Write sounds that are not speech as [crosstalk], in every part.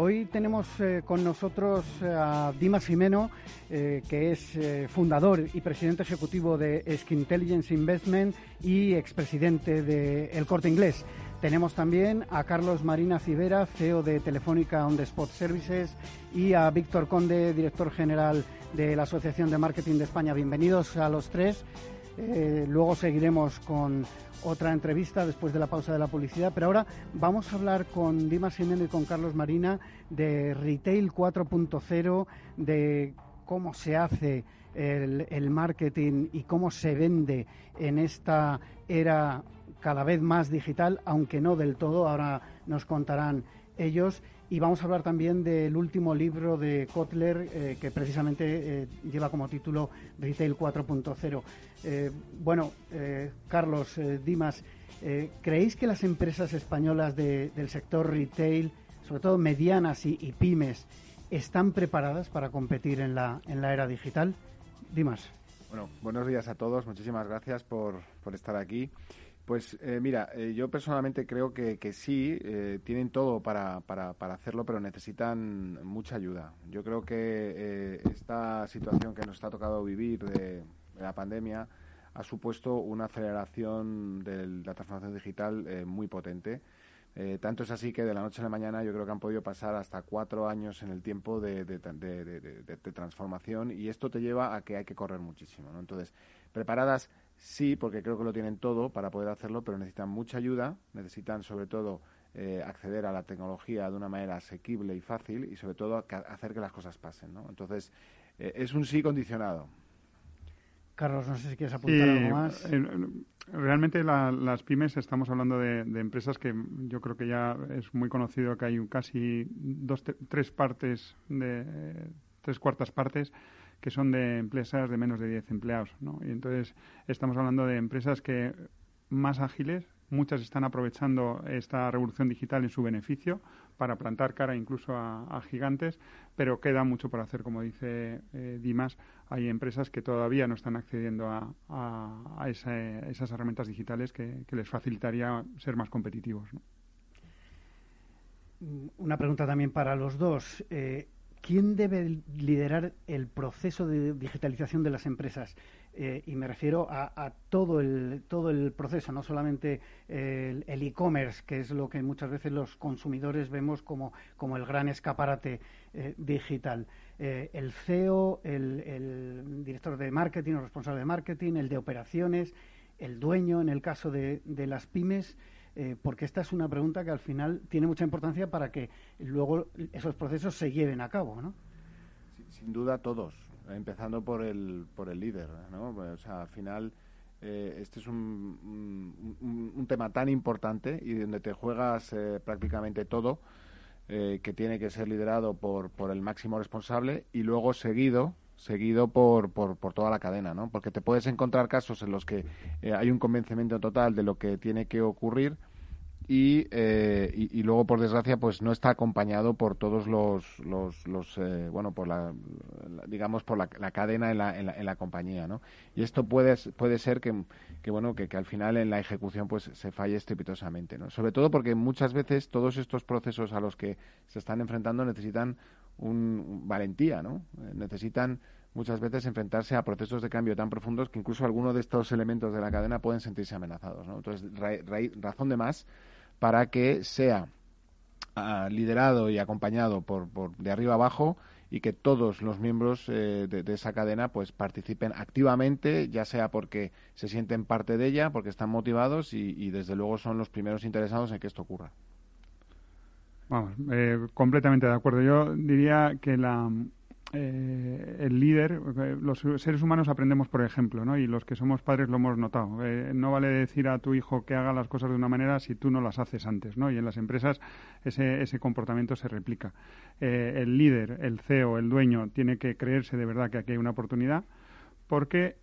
Hoy tenemos eh, con nosotros eh, a Dimas Jimeno, eh, que es fundador y presidente ejecutivo de Skin Intelligence Investment y expresidente de El Corte Inglés. Tenemos también a Carlos Marina Civera, CEO de Telefónica On the Spot Services, y a Víctor Conde, director general de la Asociación de Marketing de España. Bienvenidos a los tres. Luego seguiremos con otra entrevista después de la pausa de la publicidad, pero ahora vamos a hablar con Dimas Jiménez y con Carlos Marina de Retail 4.0, de cómo se hace el, marketing y cómo se vende en esta era cada vez más digital, aunque no del todo, ahora nos contarán ellos. Y vamos a hablar también del último libro de Kotler, eh, que precisamente eh, lleva como título Retail 4.0. Eh, bueno, Carlos, Dimas, ¿creéis que las empresas españolas del sector retail, sobre todo medianas y, pymes, están preparadas para competir en la, en la era digital? Dimas. Bueno, buenos días a todos. Muchísimas gracias por, por estar aquí. Pues eh, mira, eh, yo personalmente creo que, sí, eh, tienen todo para, para, para, hacerlo, pero necesitan mucha ayuda. Yo creo que esta situación que nos ha tocado vivir de, la pandemia ha supuesto una aceleración de la transformación digital muy potente. tanto es así que de la noche a la mañana yo creo que han podido pasar hasta cuatro años en el tiempo de, de, transformación y esto te lleva a que hay que correr muchísimo. ¿no? Entonces, preparadas Sí, porque creo que lo tienen todo para poder hacerlo, pero necesitan mucha ayuda, necesitan sobre todo eh, acceder a la tecnología de una manera asequible y fácil y sobre todo hacer que las cosas pasen. ¿no? Entonces, eh, es un sí condicionado. Carlos, no sé si quieres apuntar algo más. Eh, realmente las pymes estamos hablando de, empresas que yo creo que ya es muy conocido que hay casi dos, tres partes de tres cuartas partes que son de empresas de menos de 10 empleados. ¿no? Y entonces estamos hablando de empresas que más ágiles, muchas están aprovechando esta revolución digital en su beneficio para plantar cara incluso a, gigantes, pero queda mucho por hacer, como dice eh, Dimas. Hay empresas que todavía no están accediendo a, esas herramientas digitales que, les facilitaría ser más competitivos. Una pregunta también para los dos. Eh, ¿quién debe liderar el proceso de digitalización de las empresas? Eh, y me refiero a, todo, el, todo el proceso, no solamente el e-commerce, que es lo que muchas veces los consumidores vemos como, como el gran escaparate eh, digital. Eh, el CEO, el, director de marketing o responsable de marketing, el de operaciones, el dueño, en el caso de, de las pymes. Eh, porque esta es una pregunta que al final tiene mucha importancia para que luego esos procesos se lleven a cabo, ¿no? Sin duda todos, empezando por el, por el líder, ¿no? O sea, al final eh, este es un, un, tema tan importante y donde te juegas eh, prácticamente todo, que tiene que ser liderado por, por el máximo responsable y luego seguido seguido por, por, por, toda la cadena, ¿no? Porque te puedes encontrar casos en los que hay un convencimiento total de lo que tiene que ocurrir, eh, y, y, luego por desgracia pues no está acompañado por todos los, los, los eh, bueno por la, digamos por la, cadena en la, en la, compañía no y esto puede puede ser que, que bueno que, que, al final en la ejecución pues se falle estrepitosamente no sobre todo porque muchas veces todos estos procesos a los que se están enfrentando necesitan un, valentía no eh, necesitan muchas veces enfrentarse a procesos de cambio tan profundos que incluso algunos de estos elementos de la cadena pueden sentirse amenazados ¿no? entonces razón de más para que sea ah, liderado y acompañado por, por, de arriba abajo y que todos los miembros eh, de, esa cadena pues participen activamente, ya sea porque se sienten parte de ella, porque están motivados y, desde luego son los primeros interesados en que esto ocurra. Vamos, eh, completamente de acuerdo. Yo diría que la, eh, el líder, eh, los seres humanos aprendemos por ejemplo, ¿no? Y los que somos padres lo hemos notado. Eh, no vale decir a tu hijo que haga las cosas de una manera si tú no las haces antes, ¿no? Y en las empresas ese, ese comportamiento se replica. el líder, el CEO, el dueño, tiene que creerse de verdad que aquí hay una oportunidad porque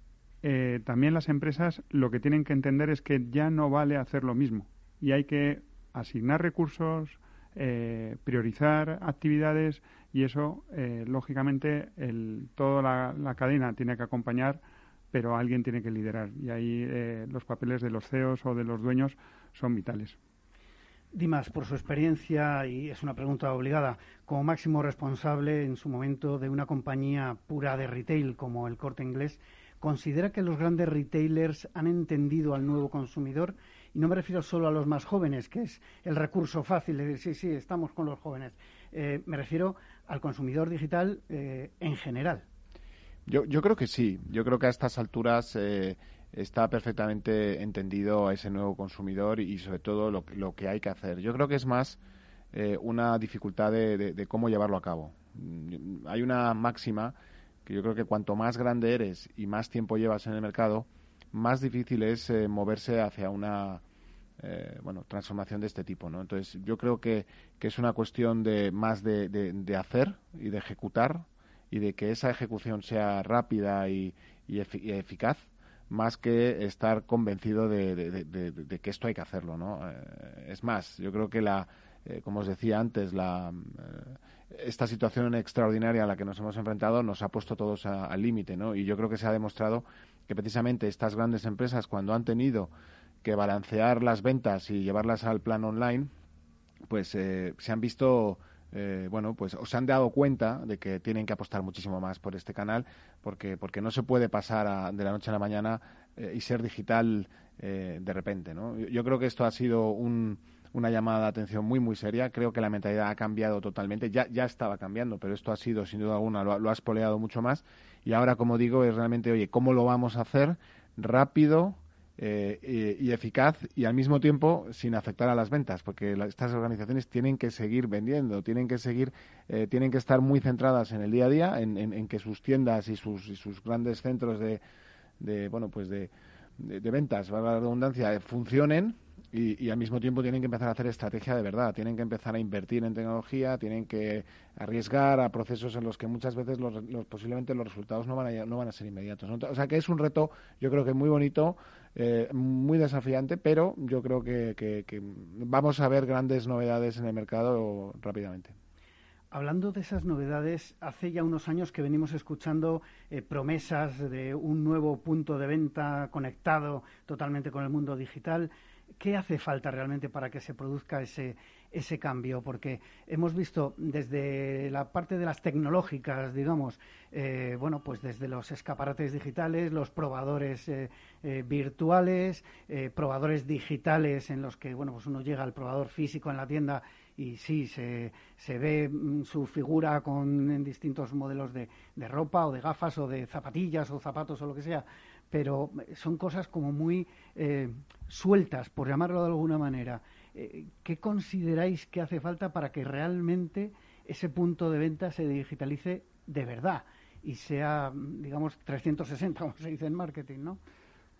eh, también las empresas lo que tienen que entender es que ya no vale hacer lo mismo y hay que asignar recursos, eh, priorizar actividades y eso, eh, lógicamente, el, toda la, cadena tiene que acompañar, pero alguien tiene que liderar y ahí los papeles de los CEOs o de los dueños son vitales. Dimas, por su experiencia, y es una pregunta obligada, como máximo responsable en su momento de una compañía pura de retail como el Corte Inglés, ¿considera que los grandes retailers han entendido al nuevo consumidor? Y no me refiero solo a los más jóvenes, que es el recurso fácil de decir, sí, sí, estamos con los jóvenes. Eh, me refiero al consumidor digital eh, en general. Yo, creo que sí. Yo creo que a estas alturas eh, está perfectamente entendido a ese nuevo consumidor y, sobre todo lo, que hay que hacer. Yo creo que es más eh, una dificultad de, cómo llevarlo a cabo. Mm, hay una máxima que yo creo que cuanto más grande eres y más tiempo llevas en el mercado, más difícil es moverse hacia una eh, bueno transformación de este tipo, ¿no? Entonces yo creo que, que es una cuestión de más de, de, hacer y de ejecutar y de que esa ejecución sea rápida y, y eficaz más que estar convencido de, que esto hay que hacerlo, ¿no? Eh, es más, yo creo que la, eh, como os decía antes, la, eh, esta situación extraordinaria a la que nos hemos enfrentado nos ha puesto todos al límite, ¿no? Y yo creo que se ha demostrado que precisamente estas grandes empresas, cuando han tenido que balancear las ventas y llevarlas al plan online, pues se han visto eh, bueno, pues os han dado cuenta de que tienen que apostar muchísimo más por este canal, porque, porque no se puede pasar de la noche a la mañana eh, y ser digital eh, de repente, ¿no? Yo, creo que esto ha sido una llamada de atención muy, muy seria. Creo que la mentalidad ha cambiado totalmente. Ya, ya estaba cambiando, pero esto ha sido, sin duda alguna, lo, lo ha espoleado mucho más. Y ahora, como digo, es realmente, oye, ¿cómo lo vamos a hacer? Rápido, eh, y, eficaz y al mismo tiempo sin afectar a las ventas, porque estas organizaciones tienen que seguir vendiendo, tienen que seguir, eh, tienen que estar muy centradas en el día a día, en, que sus tiendas y sus, sus grandes centros de, de bueno, pues de, de, ventas, valga la redundancia, funcionen y, al mismo tiempo tienen que empezar a hacer estrategia de verdad, tienen que empezar a invertir en tecnología, tienen que arriesgar a procesos en los que muchas veces los, posiblemente los resultados no van a, no van a ser inmediatos. O sea que es un reto, yo creo que muy bonito, eh, muy desafiante, pero yo creo que, vamos a ver grandes novedades en el mercado rápidamente. Hablando de esas novedades, hace ya unos años que venimos escuchando eh, promesas de un nuevo punto de venta conectado totalmente con el mundo digital. ¿Qué hace falta realmente para que se produzca ese, ese cambio? Porque hemos visto desde la parte de las tecnológicas, digamos, eh, bueno, pues desde los escaparates digitales, los probadores eh, eh, virtuales, probadores digitales en los que, bueno, pues uno llega al probador físico en la tienda y sí, se, se ve mm, su figura con en distintos modelos de, de ropa o de gafas o de zapatillas o zapatos o lo que sea pero son cosas como muy eh, sueltas, por llamarlo de alguna manera. Eh, ¿Qué consideráis que hace falta para que realmente ese punto de venta se digitalice de verdad y sea, digamos, 360, como se dice en marketing, ¿no?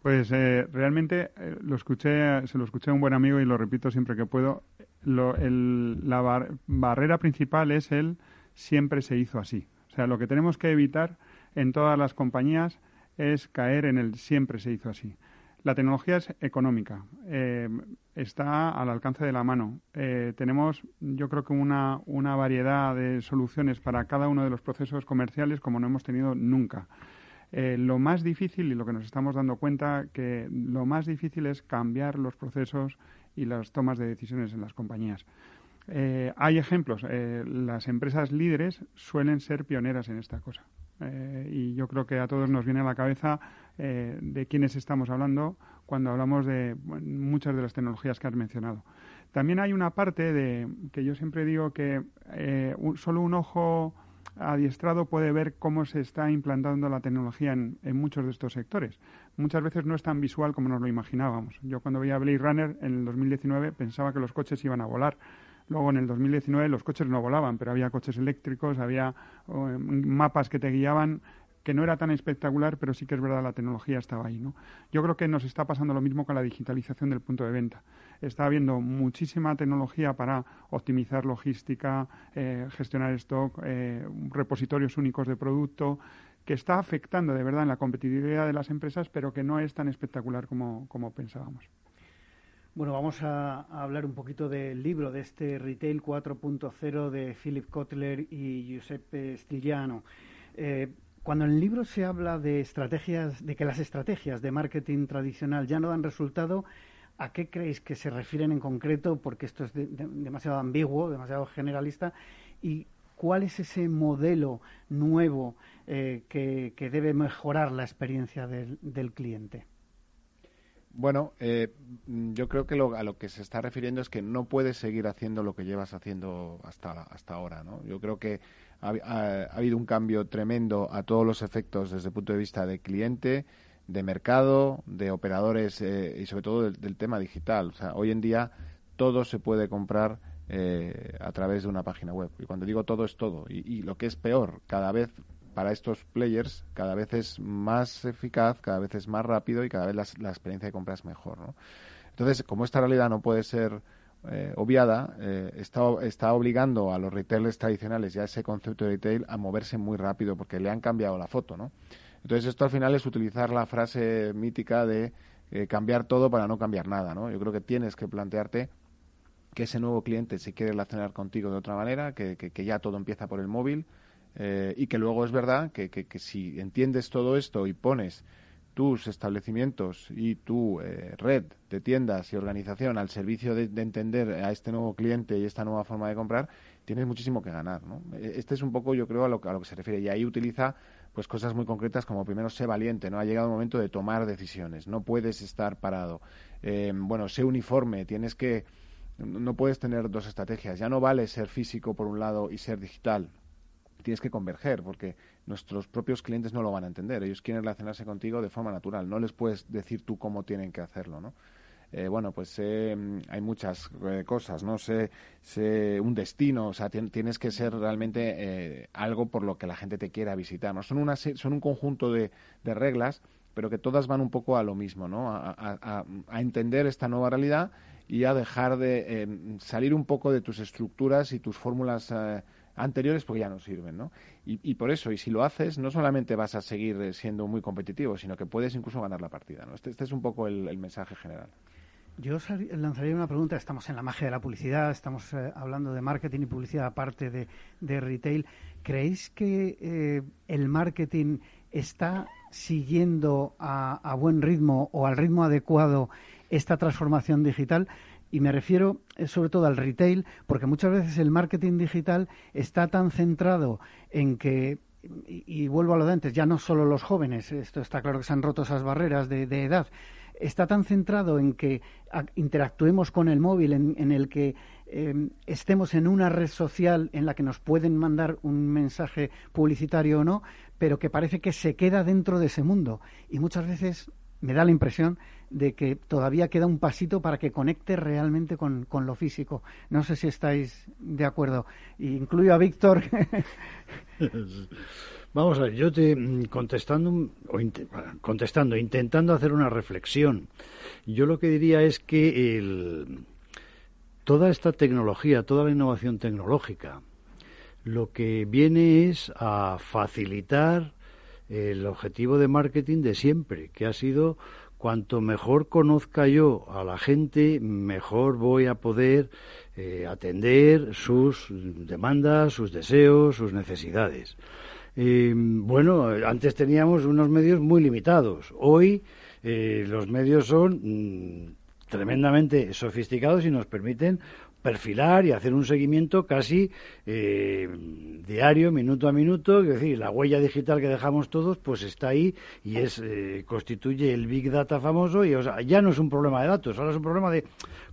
Pues eh, realmente lo escuché, se lo escuché a un buen amigo y lo repito siempre que puedo. la barrera principal es el siempre se hizo así. O sea, lo que tenemos que evitar en todas las compañías es caer en el siempre se hizo así. La tecnología es económica, eh, está al alcance de la mano. Eh, tenemos, yo creo que una, una variedad de soluciones para cada uno de los procesos comerciales como no hemos tenido nunca. Eh, lo más difícil y lo que nos estamos dando cuenta que lo más difícil es cambiar los procesos y las tomas de decisiones en las compañías. hay ejemplos. las empresas líderes suelen ser pioneras en esta cosa. Y yo creo que a todos nos viene a la cabeza eh, de quiénes estamos hablando cuando hablamos de muchas de las tecnologías que has mencionado. También hay una parte de que yo siempre digo que eh, solo un ojo adiestrado puede ver cómo se está implantando la tecnología en, en, muchos de estos sectores. Muchas veces no es tan visual como nos lo imaginábamos. Yo cuando veía Blade Runner en el 2019 pensaba que los coches iban a volar Luego en el 2019 los coches no volaban, pero había coches eléctricos, había mapas que te guiaban que no era tan espectacular, pero sí que es verdad la tecnología estaba ahí. ¿no? Yo creo que nos está pasando lo mismo con la digitalización del punto de venta. Está habiendo muchísima tecnología para optimizar logística, eh, gestionar stock, eh, repositorios únicos de producto, que está afectando de verdad en la competitividad de las empresas, pero que no es tan espectacular como, como pensábamos. Bueno, vamos a, hablar un poquito del libro, de este Retail 4.0 de Philip Kotler y Giuseppe Stigliano. Eh, cuando en el libro se habla de estrategias, de que las estrategias de marketing tradicional ya no dan resultado, ¿a qué creéis que se refieren en concreto? Porque esto es demasiado ambiguo, demasiado generalista. ¿Y cuál es ese modelo nuevo eh, que, debe mejorar la experiencia del, cliente? Bueno, eh, yo creo que a lo que se está refiriendo es que no puedes seguir haciendo lo que llevas haciendo hasta, hasta ahora. ¿no? Yo creo que ha, habido un cambio tremendo a todos los efectos desde el punto de vista de cliente, de mercado, de operadores eh, y sobre todo del, tema digital. O sea, hoy en día todo se puede comprar eh, a través de una página web. Y cuando digo todo es todo. Y, lo que es peor, cada vez para estos players, cada vez es más eficaz, cada vez es más rápido y cada vez la, experiencia de compra es mejor. ¿no? Entonces, como esta realidad no puede ser eh, obviada, eh, está, está obligando a los retailers tradicionales y a ese concepto de retail a moverse muy rápido porque le han cambiado la foto, ¿no? Entonces esto al final es utilizar la frase mítica de eh, cambiar todo para no cambiar nada, ¿no? Yo creo que tienes que plantearte que ese nuevo cliente se quiere relacionar contigo de otra manera, que, que, ya todo empieza por el móvil y que luego es verdad que, que si entiendes todo esto y pones tus establecimientos y tu eh, red de tiendas y organización al servicio de, entender a este nuevo cliente y esta nueva forma de comprar, tienes muchísimo que ganar. ¿no? E, este es un poco, yo creo, a lo, a lo que se refiere. Y ahí utiliza pues cosas muy concretas como primero sé valiente, ¿no? Ha llegado el momento de tomar decisiones, no puedes estar parado. Eh, bueno, sé uniforme, tienes que no puedes tener dos estrategias. Ya no vale ser físico por un lado y ser digital. Tienes que converger, porque nuestros propios clientes no lo van a entender. Ellos quieren relacionarse contigo de forma natural. No les puedes decir tú cómo tienen que hacerlo, ¿no? Eh, bueno, pues mm, hay muchas eh, cosas, ¿no? Sé, sé, un destino, o sea, tienes que ser realmente eh, algo por lo que la gente te quiera visitar, ¿no? Son, una, son un conjunto de, de reglas, pero que todas van un poco a lo mismo, ¿no? A, a entender esta nueva realidad y a dejar de salir un poco de tus estructuras y tus fórmulas anteriores porque ya no sirven, ¿no? Y, por eso, y si lo haces, no solamente vas a seguir eh, siendo muy competitivo, sino que puedes incluso ganar la partida, ¿no? Este, este es un poco el, mensaje general. Yo lanzaría una pregunta. Estamos en la magia de la publicidad, estamos eh, hablando de marketing y publicidad aparte de, retail. ¿Creéis que eh, el marketing está siguiendo a, buen ritmo o al ritmo adecuado esta transformación digital? Y me refiero eh, sobre todo al retail, porque muchas veces el marketing digital está tan centrado en que y, vuelvo a lo de antes, ya no solo los jóvenes, esto está claro que se han roto esas barreras de, edad, está tan centrado en que interactuemos con el móvil, en, el que em, estemos en una red social en la que nos pueden mandar un mensaje publicitario o no, pero que parece que se queda dentro de ese mundo. Y muchas veces me da la impresión de que todavía queda un pasito para que conecte realmente con, lo físico. No sé si estáis de acuerdo. Incluyo a Víctor. [laughs] Vamos a ver, yo te mm, contestando, o contestando, intentando hacer una reflexión. Yo lo que diría es que toda esta tecnología, toda la innovación tecnológica, lo que viene es a facilitar el objetivo de marketing de siempre, que ha sido cuanto mejor conozca yo a la gente, mejor voy a poder eh, atender sus demandas, sus deseos, sus necesidades. bueno, antes teníamos unos medios muy limitados. Hoy eh, los medios son mm, tremendamente sofisticados y nos permiten perfilar y hacer un seguimiento casi eh, diario, minuto a minuto, es decir, la huella digital que dejamos todos, pues está ahí y es eh, constituye el big data famoso y ya no es un problema de datos, ahora es un problema de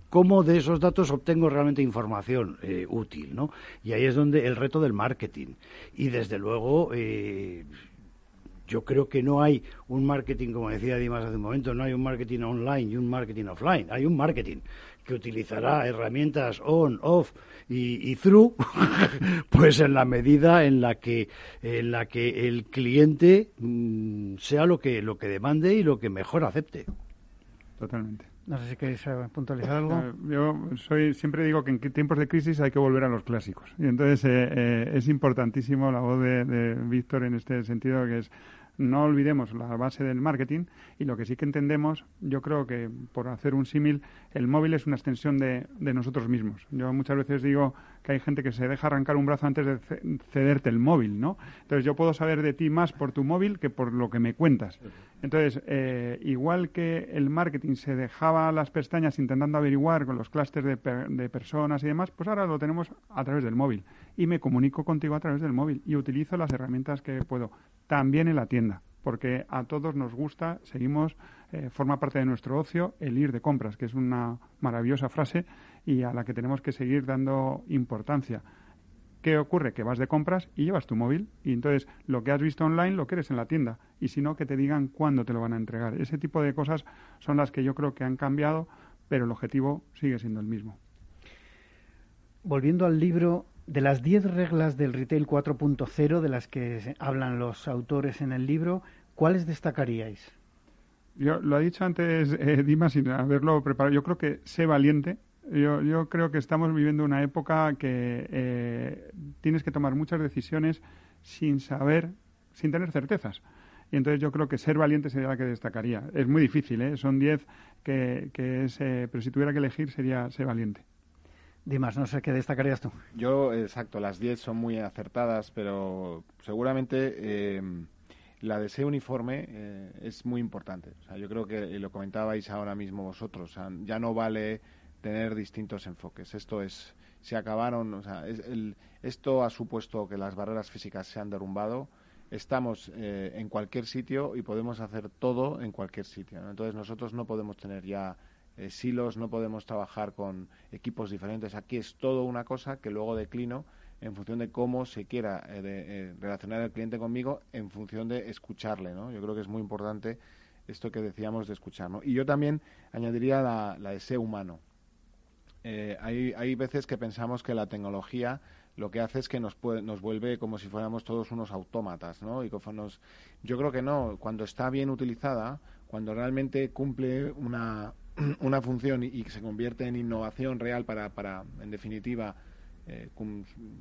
cómo de esos datos obtengo realmente información eh, útil, ¿no? Y ahí es donde el reto del marketing y desde luego yo creo que no hay un marketing, como decía Dimas hace un momento, no hay un marketing online y un marketing offline. Hay un marketing que utilizará herramientas on, off y, through, [laughs] pues en la medida en la que en la que el cliente mm, sea lo que lo que demande y lo que mejor acepte. Totalmente. No sé si queréis eh, puntualizar algo. Eh, yo soy, siempre digo que en tiempos de crisis hay que volver a los clásicos. Y entonces eh, es importantísimo la voz de, de Víctor en este sentido, que es no olvidemos la base del marketing y lo que sí que entendemos, yo creo que por hacer un símil, el móvil es una extensión de, de, nosotros mismos. Yo muchas veces digo que hay gente que se deja arrancar un brazo antes de cederte el móvil, ¿no? Entonces yo puedo saber de ti más por tu móvil que por lo que me cuentas. Entonces, eh, igual que el marketing se dejaba las pestañas intentando averiguar con los clústeres de, de personas y demás, pues ahora lo tenemos a través del móvil y me comunico contigo a través del móvil y utilizo las herramientas que puedo, también en la tienda, porque a todos nos gusta, seguimos, eh, forma parte de nuestro ocio el ir de compras, que es una maravillosa frase y a la que tenemos que seguir dando importancia. ¿Qué ocurre? Que vas de compras y llevas tu móvil y entonces lo que has visto online lo quieres en la tienda y si no, que te digan cuándo te lo van a entregar. Ese tipo de cosas son las que yo creo que han cambiado, pero el objetivo sigue siendo el mismo. Volviendo al libro, de las 10 reglas del Retail 4.0 de las que hablan los autores en el libro, ¿cuáles destacaríais? Yo, lo ha dicho antes eh, Dima sin haberlo preparado. Yo creo que sé valiente. Yo, yo creo que estamos viviendo una época que eh, tienes que tomar muchas decisiones sin saber, sin tener certezas. Y entonces yo creo que ser valiente sería la que destacaría. Es muy difícil, ¿eh? son 10 que, que es, eh, pero si tuviera que elegir sería ser valiente. Dimas, no sé qué destacarías tú. Yo, exacto, las 10 son muy acertadas, pero seguramente eh, la de ese uniforme eh, es muy importante. O sea, yo creo que lo comentabais ahora mismo vosotros. ya no vale tener distintos enfoques. Esto es, se acabaron, o sea, esto ha supuesto que las barreras físicas se han derrumbado. Estamos eh, en cualquier sitio y podemos hacer todo en cualquier sitio. Entonces nosotros no podemos tener ya eh, silos, no podemos trabajar con equipos diferentes. Aquí es todo una cosa que luego declino en función de cómo se quiera eh, eh, relacionar el cliente conmigo, en función de escucharle. ¿no? Yo creo que es muy importante esto que decíamos de escuchar. ¿no? Y yo también añadiría la, la de ser humano. Hay, hay veces que pensamos que la tecnología lo que hace es que nos, nos vuelve como si fuéramos todos unos autómatas, ¿no? Y nos, yo creo que no. Cuando está bien utilizada, cuando realmente cumple una, [clears throat] una función y, se convierte en innovación real para, para en definitiva, eh,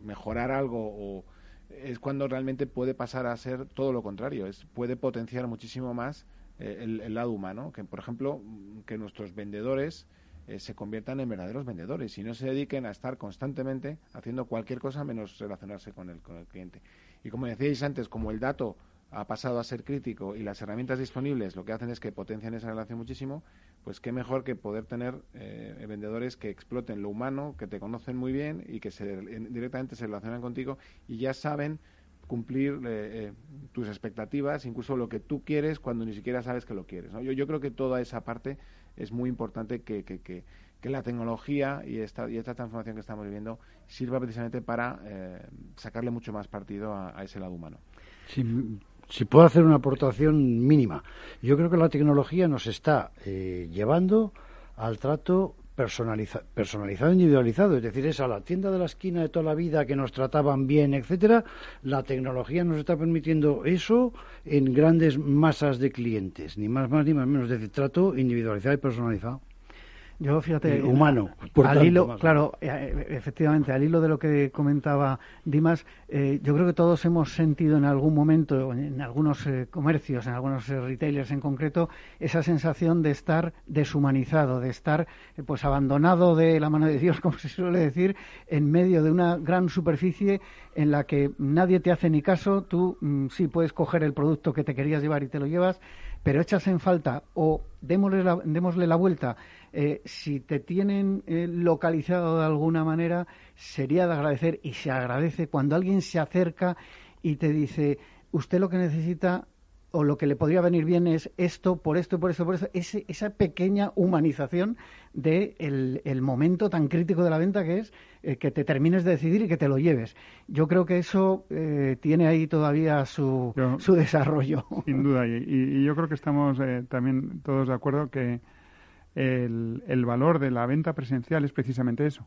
mejorar algo o es cuando realmente puede pasar a ser todo lo contrario, es puede potenciar muchísimo más eh, el, lado humano, que por ejemplo que nuestros vendedores eh, se conviertan en verdaderos vendedores y no se dediquen a estar constantemente haciendo cualquier cosa menos relacionarse con el, con el cliente. Y como decíais antes, como el dato ha pasado a ser crítico y las herramientas disponibles lo que hacen es que potencian esa relación muchísimo, pues qué mejor que poder tener eh, vendedores que exploten lo humano, que te conocen muy bien y que se, directamente se relacionan contigo y ya saben cumplir eh, eh, tus expectativas, incluso lo que tú quieres cuando ni siquiera sabes que lo quieres. Yo, yo creo que toda esa parte es muy importante que, que, que, la tecnología y esta, y esta transformación que estamos viviendo sirva precisamente para sacarle mucho más partido a, ese lado humano. Si puedo hacer una aportación mínima, yo creo que la tecnología nos está eh, llevando al trato personalizado, personalizado, individualizado, es decir, es a la tienda de la esquina de toda la vida que nos trataban bien, etcétera, la tecnología nos está permitiendo eso en grandes masas de clientes, ni más más ni más menos, es decir, trato individualizado y personalizado. Yo, fíjate, eh, humano. al hilo, claro, eh, efectivamente, al hilo de lo que comentaba Dimas, eh, yo creo que todos hemos sentido en algún momento, en algunos comercios, en algunos retailers en concreto, esa sensación de estar deshumanizado, de estar pues abandonado de la mano de Dios, [laughs] como se suele decir, en medio de una gran superficie en la que nadie te hace ni caso, tú mm, sí puedes coger el producto que te querías llevar y te lo llevas, pero echas en falta o démosle la, démosle la vuelta eh, si te tienen eh, localizado de alguna manera, sería de agradecer y se agradece cuando alguien se acerca y te dice, usted lo que necesita o lo que le podría venir bien es esto, por esto, por esto, por eso, esa pequeña humanización del de el momento tan crítico de la venta que es eh, que te termines de decidir y que te lo lleves. Yo creo que eso eh, tiene ahí todavía su, su desarrollo. Sin duda, y, yo creo que estamos eh, también todos de acuerdo que el, el valor de la venta presencial es precisamente eso.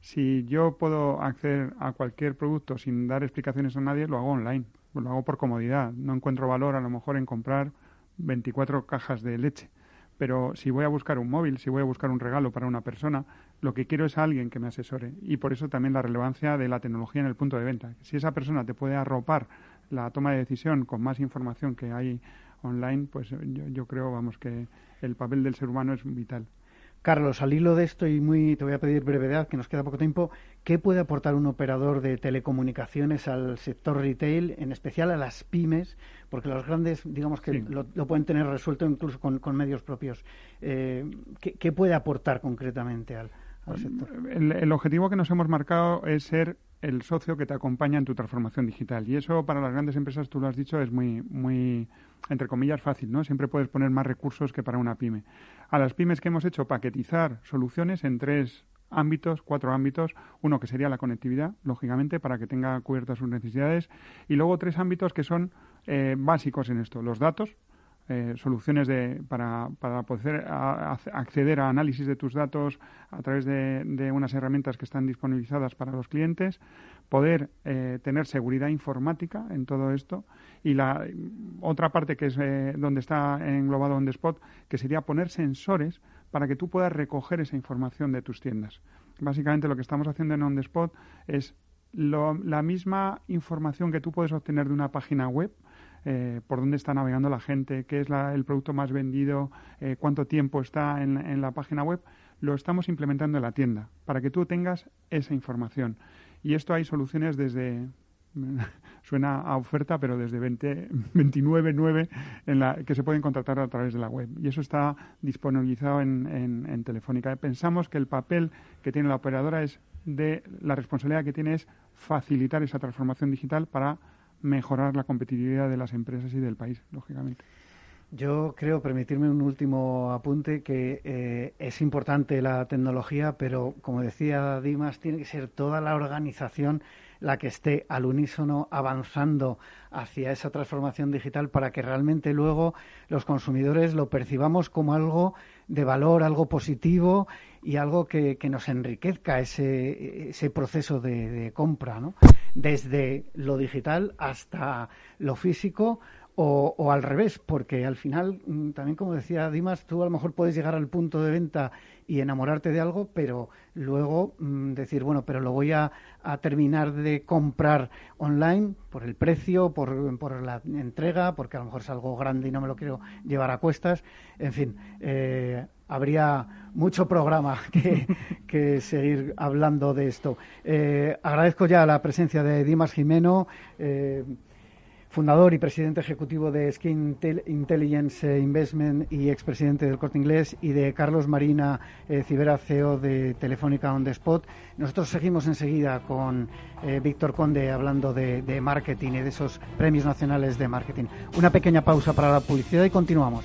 Si yo puedo acceder a cualquier producto sin dar explicaciones a nadie, lo hago online lo hago por comodidad. No encuentro valor a lo mejor en comprar 24 cajas de leche. Pero si voy a buscar un móvil, si voy a buscar un regalo para una persona, lo que quiero es alguien que me asesore. Y por eso también la relevancia de la tecnología en el punto de venta. Si esa persona te puede arropar la toma de decisión con más información que hay online, pues yo, yo creo, vamos, que el papel del ser humano es vital. Carlos, al hilo de esto y muy, te voy a pedir brevedad, que nos queda poco tiempo, ¿qué puede aportar un operador de telecomunicaciones al sector retail, en especial a las pymes? Porque los grandes, digamos que lo, pueden tener resuelto incluso con, medios propios. Eh, ¿qué, puede aportar concretamente al, sector? el, objetivo que nos hemos marcado es ser el socio que te acompaña en tu transformación digital. Y eso para las grandes empresas, tú lo has dicho, es muy, muy, entre comillas, fácil, ¿no? Siempre puedes poner más recursos que para una pyme. A las pymes que hemos hecho paquetizar soluciones en tres ámbitos, cuatro ámbitos. Uno que sería la conectividad, lógicamente, para que tenga cubiertas sus necesidades. Y luego tres ámbitos que son eh, básicos en esto. Los datos, eh, soluciones de, para, para poder acceder a análisis de tus datos a través de, unas herramientas que están disponibilizadas para los clientes, poder eh, tener seguridad informática en todo esto y la otra parte que es eh, donde está englobado on the spot, que sería poner sensores para que tú puedas recoger esa información de tus tiendas. Básicamente lo que estamos haciendo en on the spot es la misma información que tú puedes obtener de una página web, eh, por dónde está navegando la gente, qué es el producto más vendido, eh, cuánto tiempo está en, la página web, lo estamos implementando en la tienda para que tú tengas esa información. Y esto hay soluciones desde, [laughs] suena a oferta, pero desde 20, 29.9 [laughs] en la que se pueden contratar a través de la web. Y eso está disponibilizado en, en, Telefónica. Pensamos que el papel que tiene la operadora es de la responsabilidad que tiene es facilitar esa transformación digital para mejorar la competitividad de las empresas y del país, lógicamente. Yo creo, permitirme un último apunte, que eh, es importante la tecnología, pero como decía Dimas, tiene que ser toda la organización la que esté al unísono avanzando hacia esa transformación digital para que realmente luego los consumidores lo percibamos como algo de valor, algo positivo y algo que, nos enriquezca ese, ese proceso de, compra, ¿no? Desde lo digital hasta lo físico o, al revés, porque al final, mm, también como decía Dimas, tú a lo mejor puedes llegar al punto de venta y enamorarte de algo, pero luego mm, decir, bueno, pero lo voy a, terminar de comprar online por el precio, por, por, la entrega, porque a lo mejor es algo grande y no me lo quiero llevar a cuestas. En fin, eh, habría mucho programa [laughs] que, seguir hablando de esto. Eh, agradezco ya la presencia de Dimas Jimeno. Eh, fundador y presidente ejecutivo de Skin Intelligence Investment y expresidente del Corte Inglés, y de Carlos Marina eh, Cibera, CEO de Telefónica On The Spot. Nosotros seguimos enseguida con Víctor Conde hablando de marketing y de esos premios nacionales de marketing. Una pequeña pausa para la publicidad y continuamos.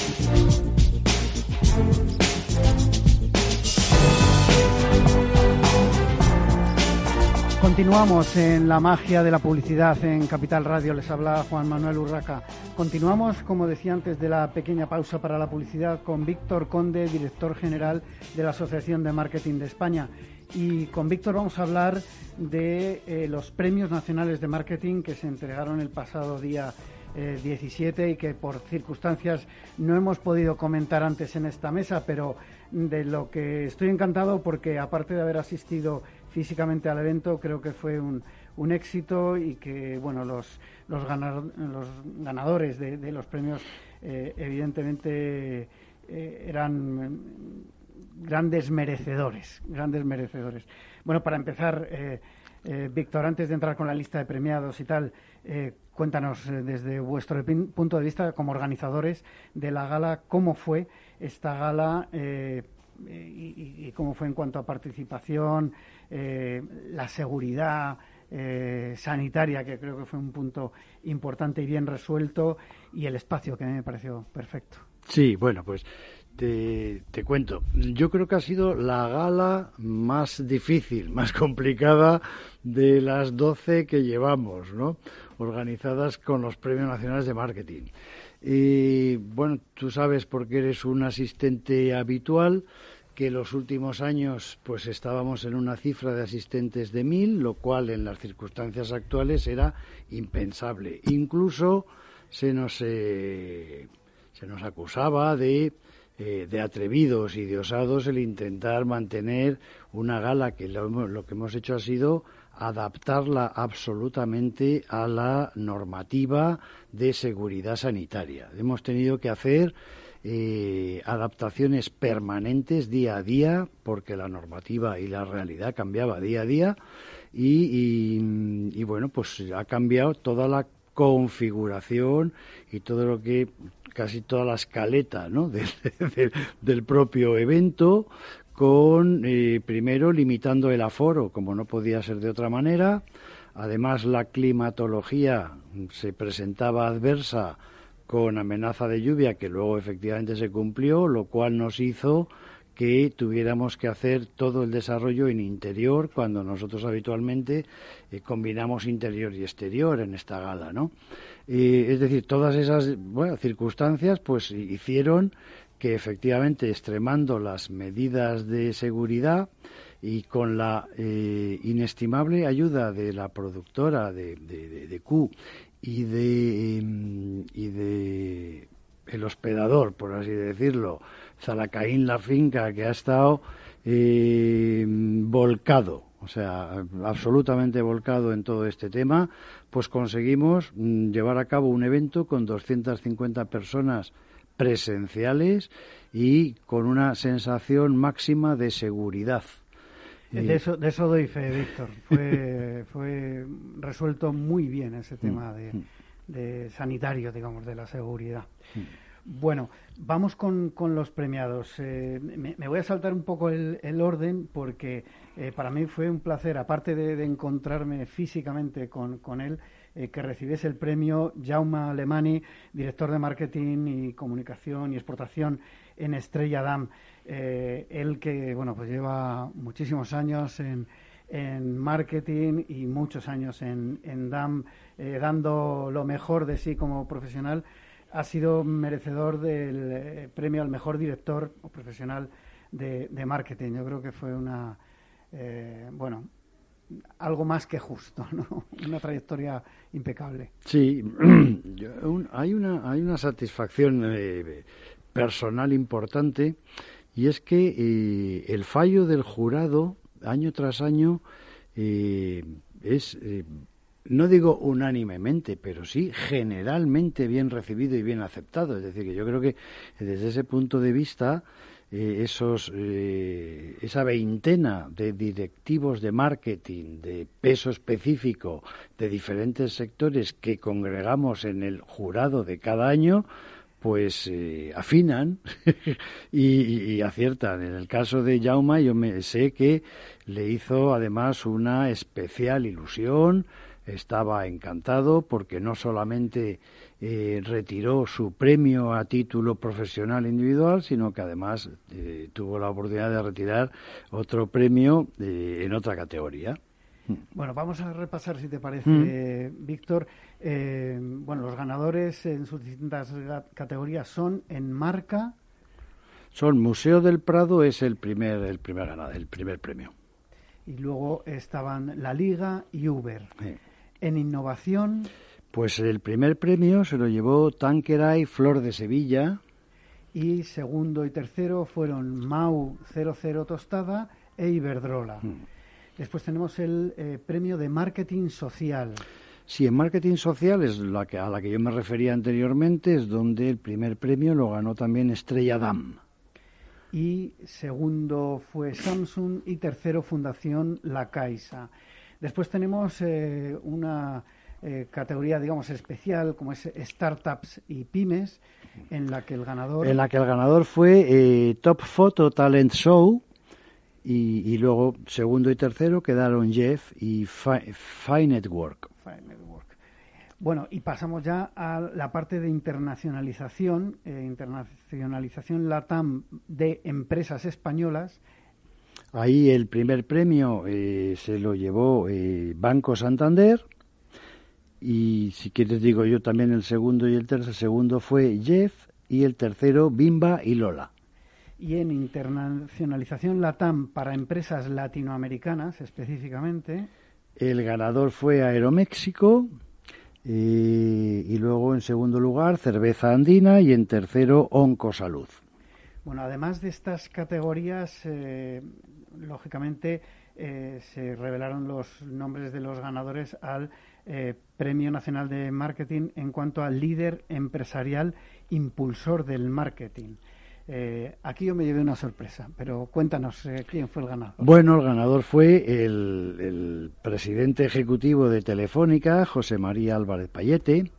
Continuamos en la magia de la publicidad en Capital Radio. Les habla Juan Manuel Urraca. Continuamos, como decía antes de la pequeña pausa para la publicidad, con Víctor Conde, director general de la Asociación de Marketing de España. Y con Víctor vamos a hablar de eh, los premios nacionales de marketing que se entregaron el pasado día 17 eh, y que por circunstancias no hemos podido comentar antes en esta mesa, pero de lo que estoy encantado porque aparte de haber asistido físicamente al evento, creo que fue un, un éxito y que bueno los, los, los ganadores de, los premios eh, evidentemente eran grandes merecedores, grandes merecedores. Bueno, para empezar, eh, eh, Víctor, antes de entrar con la lista de premiados y tal, eh, cuéntanos desde vuestro punto de vista como organizadores de la gala, cómo fue esta gala y, cómo fue en cuanto a participación, la seguridad. sanitaria, que creo que fue un punto importante y bien resuelto, y el espacio, que me pareció perfecto. Sí, bueno, pues te, cuento. Yo creo que ha sido la gala más difícil, [laughs] más complicada de las 12 que llevamos, ¿no? Organizadas con los Premios Nacionales de Marketing. Y bueno, tú sabes porque eres un asistente habitual que los últimos años pues estábamos en una cifra de asistentes de mil, lo cual en las circunstancias actuales era impensable. Incluso se nos eh, se nos acusaba de eh, de atrevidos y de osados el intentar mantener una gala que lo, que hemos hecho ha sido adaptarla absolutamente a la normativa de seguridad sanitaria. Hemos tenido que hacer eh, adaptaciones permanentes día a día porque la normativa y la realidad cambiaba día a día y bueno, pues ha cambiado toda la configuración y todo lo que casi toda la escaleta ¿no? [laughs] del propio evento, con eh, primero limitando el aforo, como no podía ser de otra manera. Además, la climatología se presentaba adversa con amenaza de lluvia, que luego efectivamente se cumplió, lo cual nos hizo que tuviéramos que hacer todo el desarrollo en interior cuando nosotros habitualmente eh, combinamos interior y exterior en esta gala, ¿no? es decir, todas esas circunstancias pues hicieron que efectivamente extremando las medidas de seguridad y con la eh, inestimable ayuda de la productora de, de, Q y de em, y de el hospedador, por así decirlo, Zalacaín La Finca, que ha estado em, volcado o sea, absolutamente volcado en todo este tema, pues conseguimos mm, llevar a cabo un evento con 250 personas presenciales y con una sensación máxima de seguridad. De eso, de eso doy fe, Víctor. Fue, [laughs] fue resuelto muy bien ese tema de, mm. de sanitario, digamos, de la seguridad. Mm. Bueno, vamos con, con los premiados. Eh, me, voy a saltar un poco el, orden porque eh, para mí fue un placer, aparte de, encontrarme físicamente con, con él, que recibiese el premio Jaume Alemani, director de marketing y comunicación y exportación en Estrella Damm. él que, bueno, pues lleva muchísimos años en, en marketing y muchos años en, en DAM, dando lo mejor de sí como profesional, ha sido merecedor del premio al mejor director o profesional de, marketing. Yo creo que fue una, eh, bueno, algo más que justo, ¿no? [laughs] Una trayectoria impecable. Sí, [clears throat] hay, una, hay una satisfacción eh, personal importante y es que eh, el fallo del jurado año tras año es no digo unánimemente, pero sí generalmente bien recibido y bien aceptado. Es decir, que yo creo que desde ese punto de vista eh, esos, eh, esa veintena de directivos de marketing de peso específico de diferentes sectores que congregamos en el jurado de cada año, pues eh, afinan [laughs] y, aciertan. En el caso de Jauma, yo me, sé que le hizo además una especial ilusión, estaba encantado porque no solamente eh, retiró su premio a título profesional individual, sino que además eh, tuvo la oportunidad de retirar otro premio eh, en otra categoría. Bueno, vamos a repasar, si te parece, mm. Víctor. bueno, los ganadores en sus distintas categorías son en marca. Son Museo del Prado es el primer el primer ganador, el primer premio. Y luego estaban La Liga y Uber. En innovación. Pues el primer premio se lo llevó Tanqueray Flor de Sevilla. Y segundo y tercero fueron Mau 00 Tostada e Iberdrola. Hmm. Después tenemos el eh, premio de marketing social. Sí, en marketing social es la que, a la que yo me refería anteriormente, es donde el primer premio lo ganó también Estrella Damm. Y segundo fue Samsung y tercero Fundación La Caixa. Después tenemos eh, una eh, categoría, digamos, especial, como es Startups y Pymes, en la que el ganador... En la que el ganador fue eh, Top Photo Talent Show, y, luego segundo y tercero quedaron Jeff y Fine Network. Bueno, y pasamos ya a la parte de internacionalización, eh, internacionalización LATAM de empresas españolas. Ahí el primer premio se lo llevó Banco Santander, y si quieres digo yo también el segundo y el tercer. El segundo fue Jeff y el tercero Bimba y Lola. Y en internacionalización LATAM para empresas latinoamericanas específicamente. El ganador fue Aeroméxico. Eh, y luego en segundo lugar Cerveza Andina y en tercero Oncosalud. Bueno, además de estas categorías, eh, lógicamente eh, se revelaron los nombres de los ganadores al eh, Premio Nacional de Marketing en cuanto al líder empresarial impulsor del marketing. Eh, aquí yo me llevé una sorpresa, pero cuéntanos quién fue el ganador. Bueno, el ganador fue el, presidente ejecutivo de Telefónica, José María Álvarez Payete,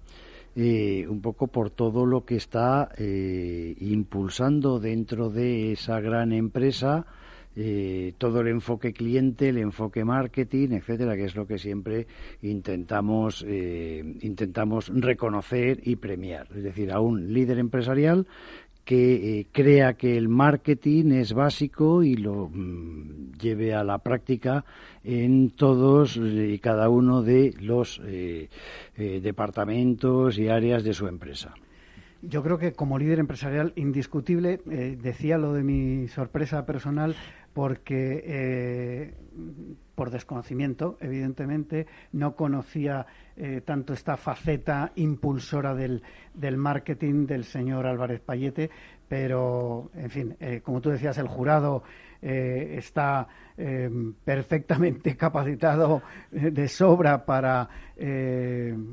un poco por todo lo que está impulsando dentro de esa gran empresa eh, todo el enfoque cliente, el enfoque marketing, etcétera, que es lo que siempre intentamos eh, intentamos reconocer y premiar. Es decir, a un líder empresarial que eh, crea que el marketing es básico y lo mm, lleve a la práctica en todos y cada uno de los departamentos y áreas de su empresa. Yo creo que como líder empresarial indiscutible, decía lo de mi sorpresa personal, porque eh, por desconocimiento, evidentemente, no conocía eh, tanto esta faceta impulsora del, del, marketing del señor Álvarez Payete, pero, en fin, eh, como tú decías, el jurado está perfectamente [laughs] capacitado de sobra para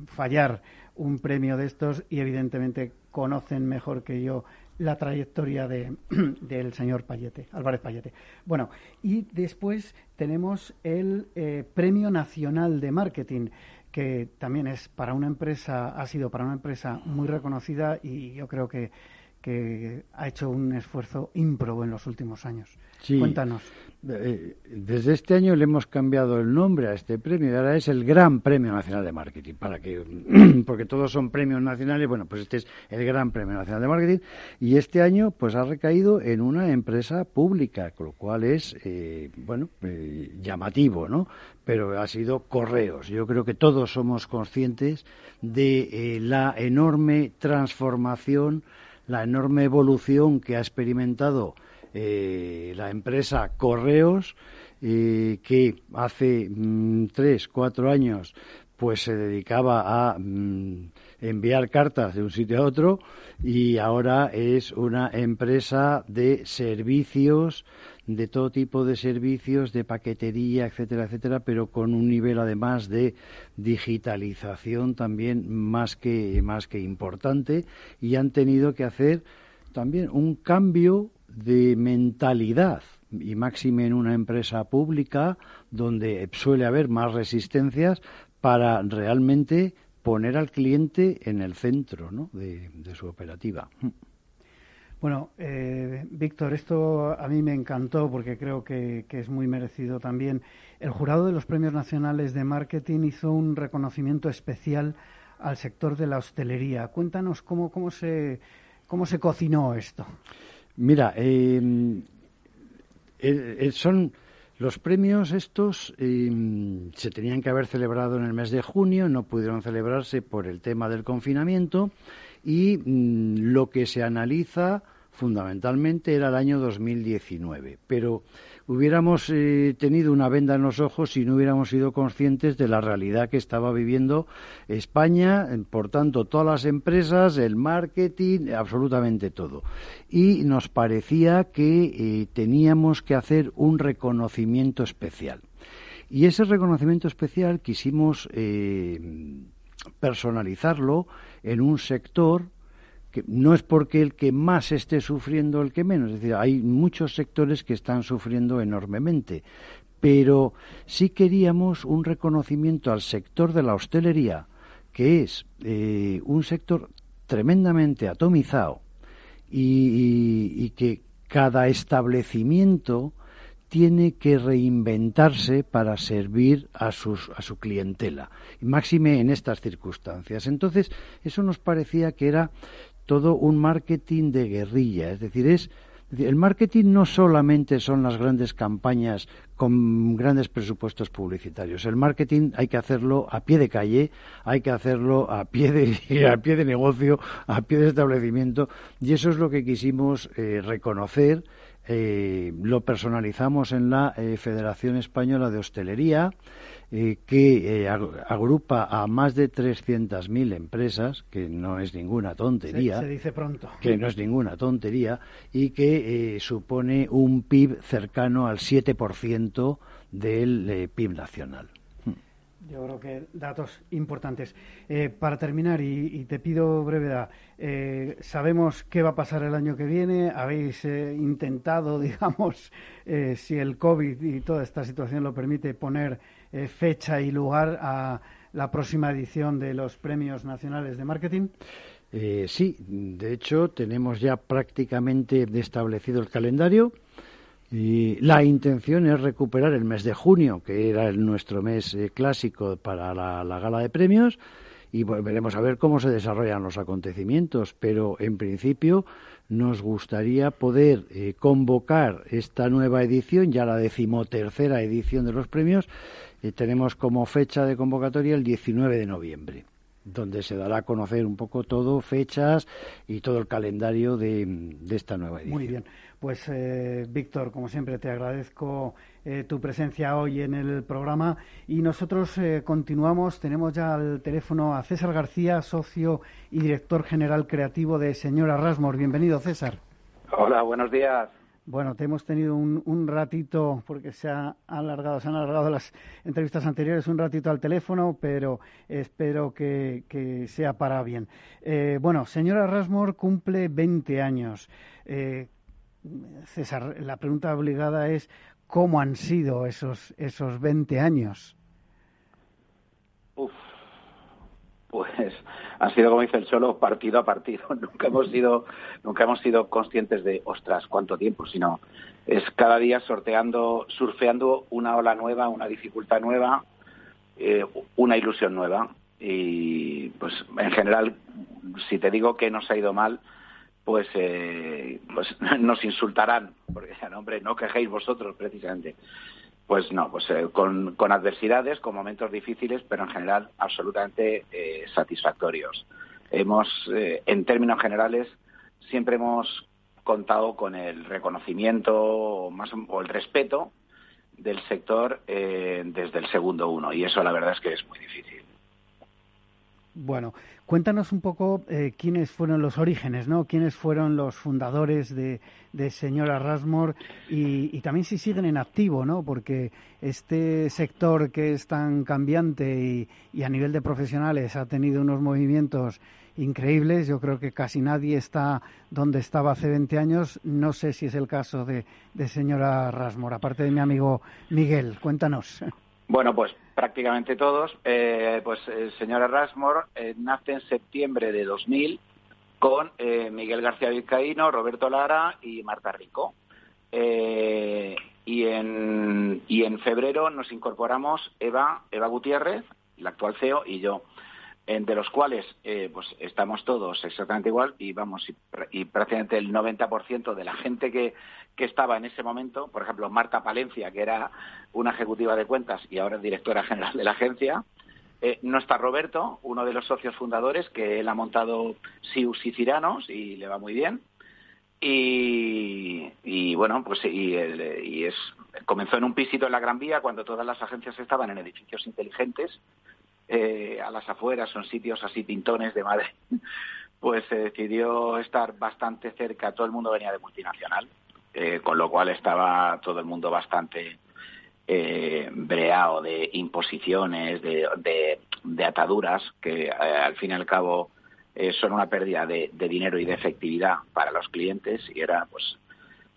fallar un premio de estos y, evidentemente, conocen mejor que yo la trayectoria de, [clears throat] del señor Payete, Álvarez Payete. Bueno, y después tenemos el eh, Premio Nacional de Marketing, que también es para una empresa, ha sido para una empresa muy reconocida y yo creo que, que ha hecho un esfuerzo ímprobo en los últimos años. Cuéntanos. Eh, desde este año le hemos cambiado el nombre a este premio y ahora es el Gran Premio Nacional de Marketing, para que, [clears throat] porque todos son premios nacionales, bueno, pues este es el Gran Premio Nacional de Marketing y este año pues ha recaído en una empresa pública, con lo cual es, eh, bueno, eh, llamativo, ¿no? Pero ha sido Correos. Yo creo que todos somos conscientes de la enorme transformación, la enorme evolución que ha experimentado eh, la empresa Correos, eh, que hace mm, tres, cuatro años pues se dedicaba a mm, enviar cartas de un sitio a otro y ahora es una empresa de servicios, de todo tipo de servicios, de paquetería, etcétera, etcétera, pero con un nivel además de digitalización también más que, más que importante y han tenido que hacer también un cambio de mentalidad y máxime en una empresa pública donde suele haber más resistencias para realmente poner al cliente en el centro de, su operativa. Bueno, eh, Víctor, esto a mí me encantó porque creo que, es muy merecido también. El jurado de los Premios Nacionales de Marketing hizo un reconocimiento especial al sector de la hostelería. Cuéntanos cómo, cómo, se, cómo se cocinó esto. Mira, em, son los premios estos em, se tenían que haber celebrado en el mes de junio, no pudieron celebrarse por el tema del confinamiento y mm, lo que se analiza fundamentalmente era el año 2019, pero hubiéramos eh, tenido una venda en los ojos si no hubiéramos sido conscientes de la realidad que estaba viviendo España, por tanto, todas las empresas, el marketing, absolutamente todo. Y nos parecía que eh, teníamos que hacer un reconocimiento especial. Y ese reconocimiento especial quisimos eh, personalizarlo en un sector que no es porque el que más esté sufriendo el que menos, es decir, hay muchos sectores que están sufriendo enormemente, pero sí queríamos un reconocimiento al sector de la hostelería, que es eh, un sector tremendamente atomizado y, que cada establecimiento tiene que reinventarse para servir a, sus, a su clientela, y máxime en estas circunstancias. Entonces, eso nos parecía que era todo un marketing de guerrilla, es decir, es el marketing no solamente son las grandes campañas con grandes presupuestos publicitarios. El marketing hay que hacerlo a pie de calle, hay que hacerlo a pie de, [laughs] a pie de negocio, a pie de establecimiento, y eso es lo que quisimos eh, reconocer. Eh, lo personalizamos en la eh, Federación Española de Hostelería eh, que eh, agrupa a más de 300.000 empresas, que no es ninguna tontería. Se, dice pronto. Que no es ninguna tontería y que eh, supone un PIB cercano al 7% del PIB nacional. Yo creo que datos importantes. para terminar, y, te pido brevedad, sabemos qué va a pasar el año que viene. Habéis intentado, [laughs] digamos, si el COVID y toda esta situación lo permite, poner eh, fecha y lugar a la próxima edición de los Premios Nacionales de Marketing? Eh, sí, de hecho tenemos ya prácticamente establecido el calendario. Y la intención es recuperar el mes de junio, que era nuestro mes eh, clásico para la, gala de premios, y veremos a ver cómo se desarrollan los acontecimientos. Pero en principio nos gustaría poder convocar esta nueva edición, ya la decimotercera edición de los premios, y tenemos como fecha de convocatoria el 19 de noviembre donde se dará a conocer un poco todo, fechas y todo el calendario de, esta nueva edición. Muy bien. Pues, eh, Víctor, como siempre, te agradezco eh, tu presencia hoy en el programa y nosotros eh, continuamos. Tenemos ya al teléfono a César García, socio y director general creativo de Señora Rasmor. Bienvenido, César. Hola, buenos días. Bueno, te hemos tenido un, ratito, porque se, ha alargado, se han alargado las entrevistas anteriores, un ratito al teléfono, pero espero que, sea para bien. Eh, bueno, señora Rasmor cumple 20 años. Eh, César, la pregunta obligada es, ¿cómo han sido esos, esos 20 años? Uf, pues han sido, como dice el Cholo, partido a partido. [laughs] Nunca hemos sido, nunca hemos sido conscientes de, ostras, cuánto tiempo, sino es cada día sorteando, surfeando una ola nueva, una dificultad nueva, eh, una ilusión nueva. Y pues en general, si te digo que nos ha ido mal, pues, eh, pues [laughs] nos insultarán, porque, hombre, no quejéis vosotros precisamente. Pues no, pues eh, con, adversidades, con momentos difíciles, pero en general absolutamente eh, satisfactorios. Hemos, eh, en términos generales, siempre hemos contado con el reconocimiento o, o el respeto del sector desde el segundo uno, y eso la verdad es que es muy difícil. Bueno, cuéntanos un poco eh, quiénes fueron los orígenes, ¿no? Quiénes fueron los fundadores de, Señora Rasmor y, también si siguen en activo, ¿no? Porque este sector que es tan cambiante y, a nivel de profesionales ha tenido unos movimientos increíbles. Yo creo que casi nadie está donde estaba hace 20 años. No sé si es el caso de, de Señora Rasmor, aparte de mi amigo Miguel. Cuéntanos. Bueno, pues prácticamente todos. Eh, pues el señor Erasmore eh, nace en septiembre de 2000 con eh, Miguel García Vizcaíno, Roberto Lara y Marta Rico. y, en, y en febrero nos incorporamos Eva, Eva Gutiérrez, la actual CEO, y yo de los cuales pues estamos todos exactamente igual y vamos y, prácticamente el 90% de la gente que, que estaba en ese momento, por ejemplo, Marta Palencia, que era una ejecutiva de cuentas y ahora es directora general de la agencia. Eh, no está Roberto, uno de los socios fundadores, que él ha montado Sius y Ciranos y le va muy bien. Y, bueno, pues y, es, comenzó en un pisito en la Gran Vía cuando todas las agencias estaban en edificios inteligentes, eh, a las afueras, son sitios así pintones de Madrid. [laughs] Pues se decidió estar bastante cerca, todo el mundo venía de multinacional eh, con lo cual estaba todo el mundo bastante eh, breado de imposiciones, de, ataduras, que eh, al fin y al cabo eh, son una pérdida de, dinero y de efectividad para los clientes y era pues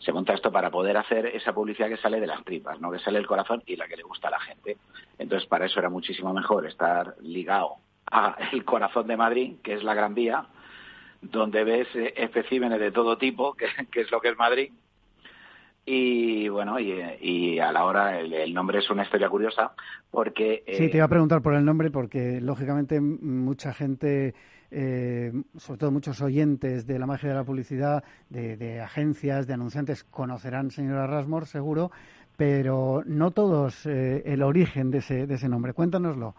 se monta esto para poder hacer esa publicidad que sale de las tripas, no que sale del corazón y la que le gusta a la gente. Entonces, para eso era muchísimo mejor estar ligado al corazón de Madrid, que es la Gran Vía, donde ves especímenes de todo tipo, que, es lo que es Madrid, y bueno, y, a la hora el, nombre es una historia curiosa porque... sí, te iba a preguntar por el nombre porque lógicamente mucha gente, eh, sobre todo muchos oyentes de la magia de la publicidad, de, agencias, de anunciantes, conocerán señora Rasmor seguro, pero no todos eh, el origen de ese, de ese nombre. Cuéntanoslo.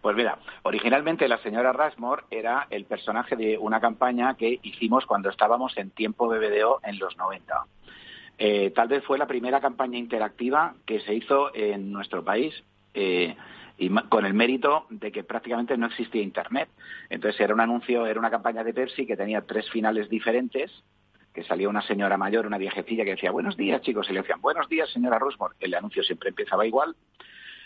Pues mira, originalmente la señora Rasmor era el personaje de una campaña que hicimos cuando estábamos en tiempo BBDO en los 90. Eh, tal vez fue la primera campaña interactiva que se hizo en nuestro país. Eh, y con el mérito de que prácticamente no existía Internet. Entonces era un anuncio, era una campaña de Pepsi que tenía tres finales diferentes, que salía una señora mayor, una viejecilla que decía buenos días chicos, y le decían buenos días señora Rusmore. El anuncio siempre empezaba igual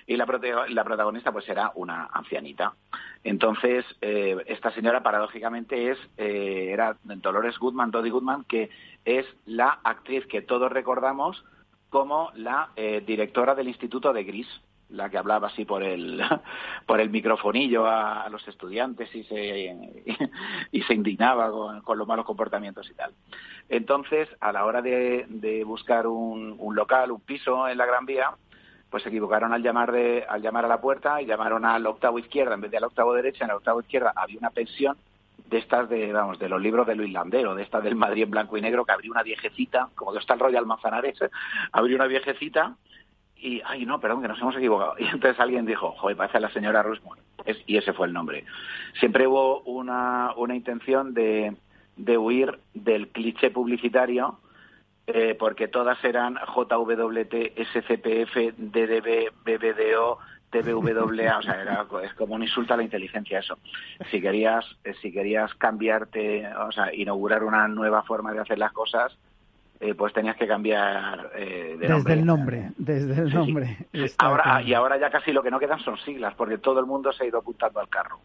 y la, protagonista pues era una ancianita. Entonces, eh, esta señora paradójicamente es, eh, era Dolores Goodman, Dodie Goodman, que es la actriz que todos recordamos como la eh, directora del Instituto de Gris, la que hablaba así por el [laughs] por el microfonillo a, los estudiantes y se [laughs] y, se indignaba con, los malos comportamientos y tal. Entonces, a la hora de, buscar un, un, local, un piso en la Gran Vía, pues se equivocaron al llamar de, al llamar a la puerta y llamaron al octavo izquierda en vez de al octavo derecha, en el octavo izquierda había una pensión de estas de, vamos, de los libros de Luis Landero, de estas del Madrid en blanco y negro, que abrió una viejecita, como que está el Royal Manzanares, [laughs] abrió una viejecita y, ay, no, perdón, que nos hemos equivocado. [laughs] Y entonces alguien dijo, joder, parece la señora Rusmore. y ese fue el nombre. Siempre hubo una, una intención de, de huir del cliché publicitario eh, porque todas eran JWT, SCPF, DDB, BBDO, TBWA, o sea, es como un insulto a la inteligencia eso. Si querías, eh, si querías cambiarte, o sea, inaugurar una nueva forma de hacer las cosas, eh, pues tenías que cambiar de desde el nombre, desde el nombre. Ahora, y ahora ya casi lo que no quedan son siglas, porque todo el mundo se ha ido apuntando al carro.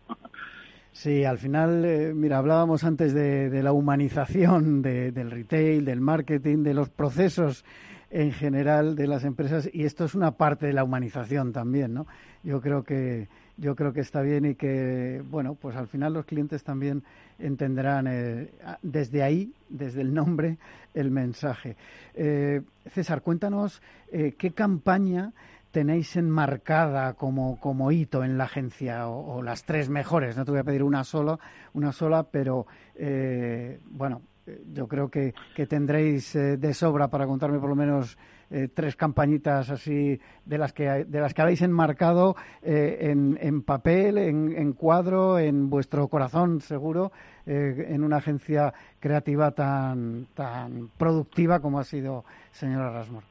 Sí, al final, eh, mira, hablábamos antes de, la humanización del retail, del marketing, de los procesos en general de las empresas y esto es una parte de la humanización también, ¿no? Yo creo que yo creo que está bien y que bueno, pues al final los clientes también entenderán eh, desde ahí, desde el nombre, el mensaje. Eh, César, cuéntanos eh, qué campaña tenéis enmarcada como, como hito en la agencia o, las tres mejores. No te voy a pedir una sola, una sola, pero bueno, yo creo que, que tendréis de sobra para contarme por lo menos eh, tres campañitas así de las que, de las que habéis enmarcado eh, en, en, papel, en, cuadro, en vuestro corazón, seguro, eh, en una agencia creativa tan, tan productiva como ha sido señora Rasmor.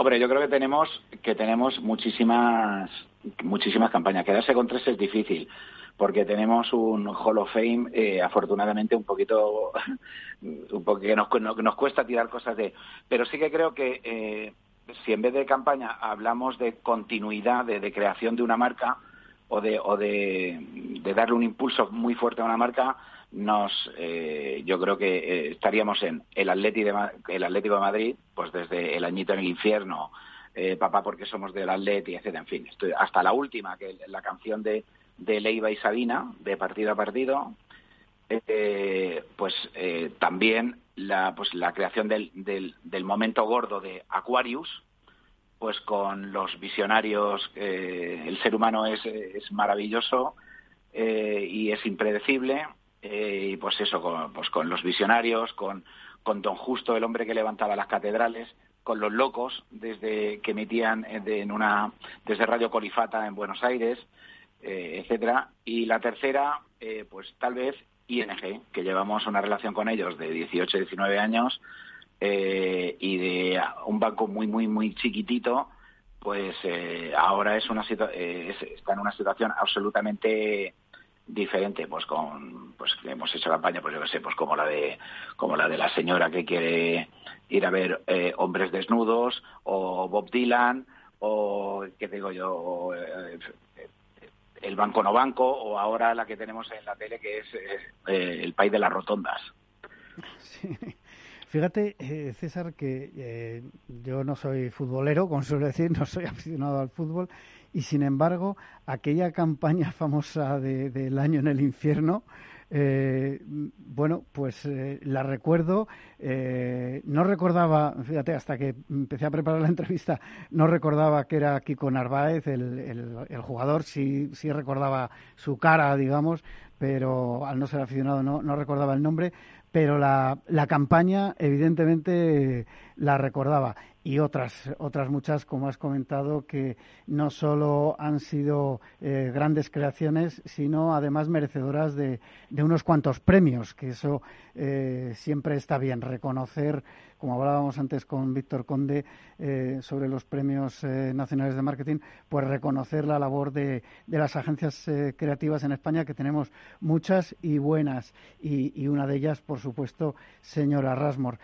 Hombre, yo creo que tenemos que tenemos muchísimas muchísimas campañas. Quedarse con tres es difícil porque tenemos un Hall of Fame, eh, afortunadamente, un poquito, [laughs] un poco que nos, nos, cuesta tirar cosas de. Pero sí que creo que eh, si en vez de campaña hablamos de continuidad, de, creación de una marca o de, o de, darle un impulso muy fuerte a una marca, nos, eh, yo creo que estaríamos en el, Atlético de, el Atlético de Madrid, pues desde el añito en el infierno, papá porque somos del Atleti, etcétera, en fin, estoy, hasta la última, que la canción de de Leiva y Sabina, de partido a partido, eh, pues eh, también la, pues la creación del, del, momento gordo de Aquarius, pues con los visionarios, eh, el ser humano es, es maravilloso y es impredecible, y pues eso, con, pues con los visionarios, con, con Don Justo, el hombre que levantaba las catedrales, con los locos desde que emitían en una desde Radio Colifata en Buenos Aires eh, etcétera. Y la tercera, eh, pues tal vez ING, que llevamos una relación con ellos de 18, 19 años eh, y de un banco muy, muy, muy chiquitito, pues ahora es una está en una situación absolutamente diferente pues con pues hemos hecho campaña pues yo que sé pues como la de como la de la señora que quiere ir a ver hombres desnudos o Bob Dylan o qué digo yo el banco no banco o ahora la que tenemos en la tele que es eh, el país de las rotondas. Fíjate, eh, César, que eh, yo no soy futbolero, como suele decir, no soy aficionado al fútbol, y sin embargo, aquella campaña [laughs] famosa del año en el infierno, eh, bueno, pues eh, la recuerdo. Eh, no recordaba, fíjate, hasta que empecé a preparar la entrevista, no recordaba que era Kiko Narváez, el, el, jugador. Sí, sí recordaba su cara, digamos, pero al no ser aficionado no, no recordaba el nombre. Pero la, la campaña, evidentemente, la recordaba. Y otras, otras muchas, como has comentado, que no solo han sido eh, grandes creaciones, sino además merecedoras de, de unos cuantos premios, que eso eh, siempre está bien, reconocer, como hablábamos antes con Víctor Conde eh, sobre los premios nacionales de marketing, pues reconocer la labor de, de las agencias creativas en España, que tenemos muchas y buenas, y, y una de ellas, por supuesto, señora Rasmor.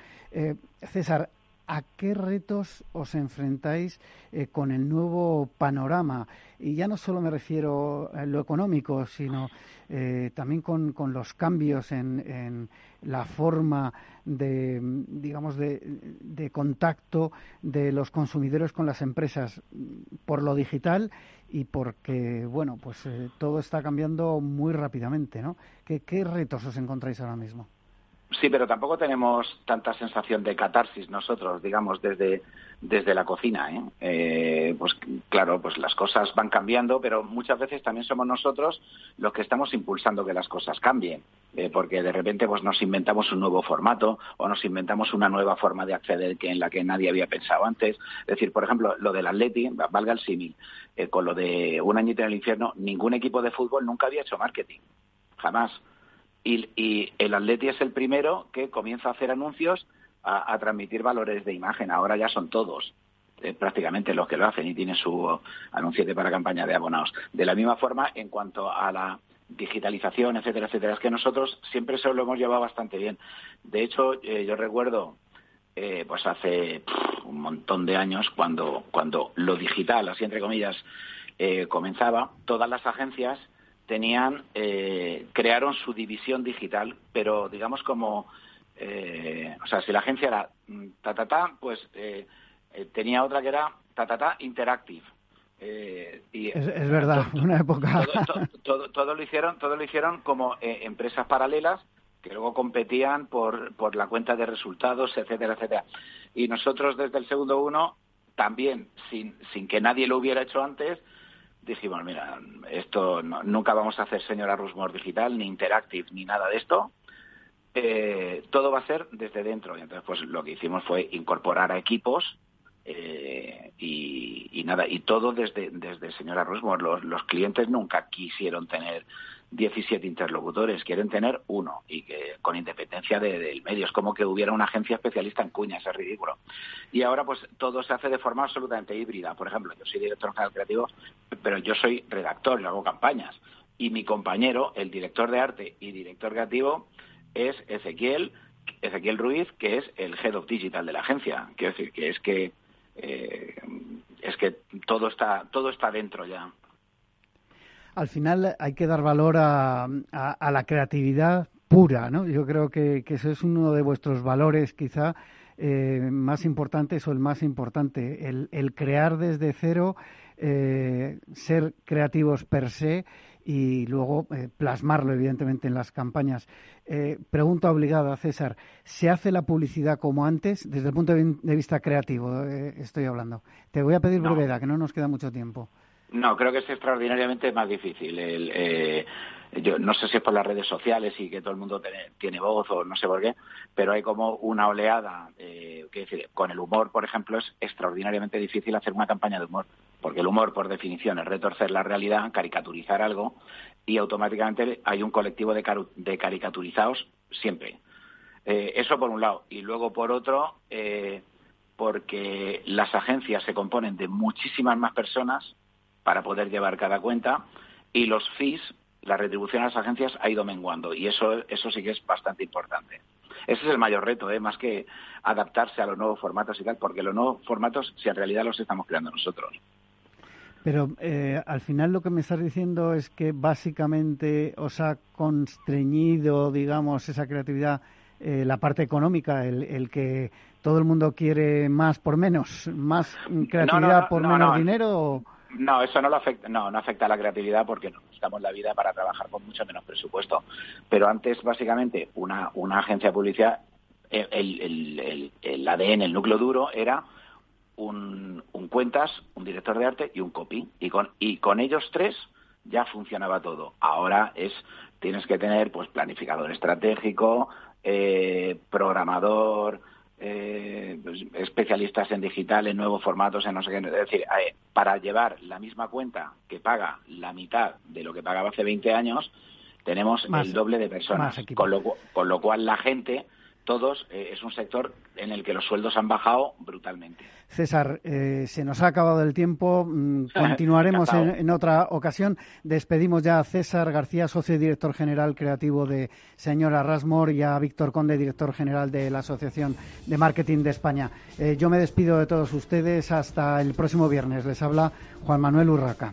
César, ¿A qué retos os enfrentáis eh, con el nuevo panorama? Y ya no solo me refiero a lo económico, sino eh, también con, los cambios en, la forma de, digamos, de, contacto de los consumidores con las empresas por lo digital y porque, bueno, pues eh, todo está cambiando muy rápidamente, ¿no? ¿Qué retos os encontráis ahora mismo? Sí, pero tampoco tenemos tanta sensación de catarsis nosotros, digamos, desde, desde la cocina. ¿eh? Eh, pues claro, pues las cosas van cambiando, pero muchas veces también somos nosotros los que estamos impulsando que las cosas cambien, eh, porque de repente pues nos inventamos un nuevo formato o nos inventamos una nueva forma de acceder que en la que nadie había pensado antes. Es decir, por ejemplo, lo del Atleti, valga el símil, con lo de un añito en el infierno, ningún equipo de fútbol nunca había hecho marketing, jamás y, el Atleti es el primero que comienza a hacer anuncios a, transmitir valores de imagen. Ahora ya son todos eh, prácticamente los que lo hacen y tienen su anunciante para campaña de abonados. De la misma forma, en cuanto a la digitalización, etcétera, etcétera, es que nosotros siempre se lo hemos llevado bastante bien. De hecho, eh, yo recuerdo, eh, pues hace un montón de años, cuando, cuando lo digital, así entre comillas, comenzaba, todas las agencias tenían, eh, crearon su división digital, pero digamos como, eh, o sea, si la agencia era mm, ta, ta, ta, pues eh, eh, tenía otra que era Tatata Interactive. Eh, y, es, verdad, una época. Todo, todo, lo hicieron, todo lo hicieron como eh, empresas paralelas que luego competían por, por la cuenta de resultados, etcétera, etcétera. Y nosotros desde el segundo uno, también, sin, sin que nadie lo hubiera hecho antes, dijimos, mira, esto nunca vamos a hacer señora Rusmore digital, ni interactive, ni nada de esto. Eh, todo va a ser desde dentro. Y entonces, pues lo que hicimos fue incorporar a equipos eh, y, nada, y todo desde, desde señora Rusmore. Los, los clientes nunca quisieron tener 17 interlocutores, quieren tener uno y que con independencia del medio. Es como que hubiera una agencia especialista en cuñas, es ridículo. Y ahora pues todo se hace de forma absolutamente híbrida. Por ejemplo, yo soy director general creativo, pero yo soy redactor y hago campañas. Y mi compañero, el director de arte y director creativo, es Ezequiel, Ezequiel Ruiz, que es el Head of Digital de la agencia. Quiero decir que es que eh, es que todo está todo está dentro ya al final hay que dar valor a, la creatividad pura, ¿no? Yo creo que, eso es uno de vuestros valores quizá eh, más importantes o el más importante, el, crear desde cero, eh, ser creativos per se y luego eh, plasmarlo evidentemente en las campañas. pregunta obligada, César, ¿se hace la publicidad como antes desde el punto de vista creativo? estoy hablando. Te voy a pedir brevedad, que no nos queda mucho tiempo. No, creo que es extraordinariamente más difícil. Eh, yo no sé si es por las redes sociales y que todo el mundo tiene, voz o no sé por qué, pero hay como una oleada. Eh, decir, con el humor, por ejemplo, es extraordinariamente difícil hacer una campaña de humor, porque el humor, por definición, es retorcer la realidad, caricaturizar algo y automáticamente hay un colectivo de, caricaturizados siempre. Eh, eso por un lado. Y luego por otro, porque las agencias se componen de muchísimas más personas para poder llevar cada cuenta y los fees, la retribución a las agencias ha ido menguando y eso, eso sí que es bastante importante. Ese es el mayor reto, ¿eh? más que adaptarse a los nuevos formatos y tal, porque los nuevos formatos, si en realidad los estamos creando nosotros. Pero eh, al final lo que me estás diciendo es que básicamente os ha constreñido, digamos, esa creatividad, eh, la parte económica, el, que todo el mundo quiere más por menos, más creatividad por menos dinero. No, eso no lo afecta, no, no afecta a la creatividad porque no necesitamos la vida para trabajar con mucho menos presupuesto. Pero antes, básicamente, una, una agencia de publicidad, el, ADN, el núcleo duro, era un, un, cuentas, un director de arte y un copy. Y con, y con ellos tres ya funcionaba todo. Ahora es, tienes que tener pues planificador estratégico, eh, programador, eh, pues, especialistas en digital, en nuevos formatos, en no sé qué. Es decir, eh, para llevar la misma cuenta que paga la mitad de lo que pagaba hace 20 años, tenemos el doble de personas. Con lo, con lo cual la gente todos, eh, es un sector en el que los sueldos han bajado brutalmente. César, eh, se nos ha acabado el tiempo. Mm, [laughs] continuaremos en, otra ocasión. Despedimos ya a César García, socio y director general creativo de Señora Rasmor, y a Víctor Conde, director general de la Asociación de Marketing de España. Eh, yo me despido de todos ustedes hasta el próximo viernes. Les habla Juan Manuel Urraca.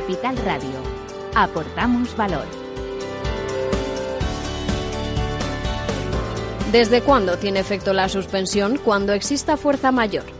Capital Radio. Aportamos valor. ¿Desde cuándo tiene efecto la suspensión? Cuando exista fuerza mayor.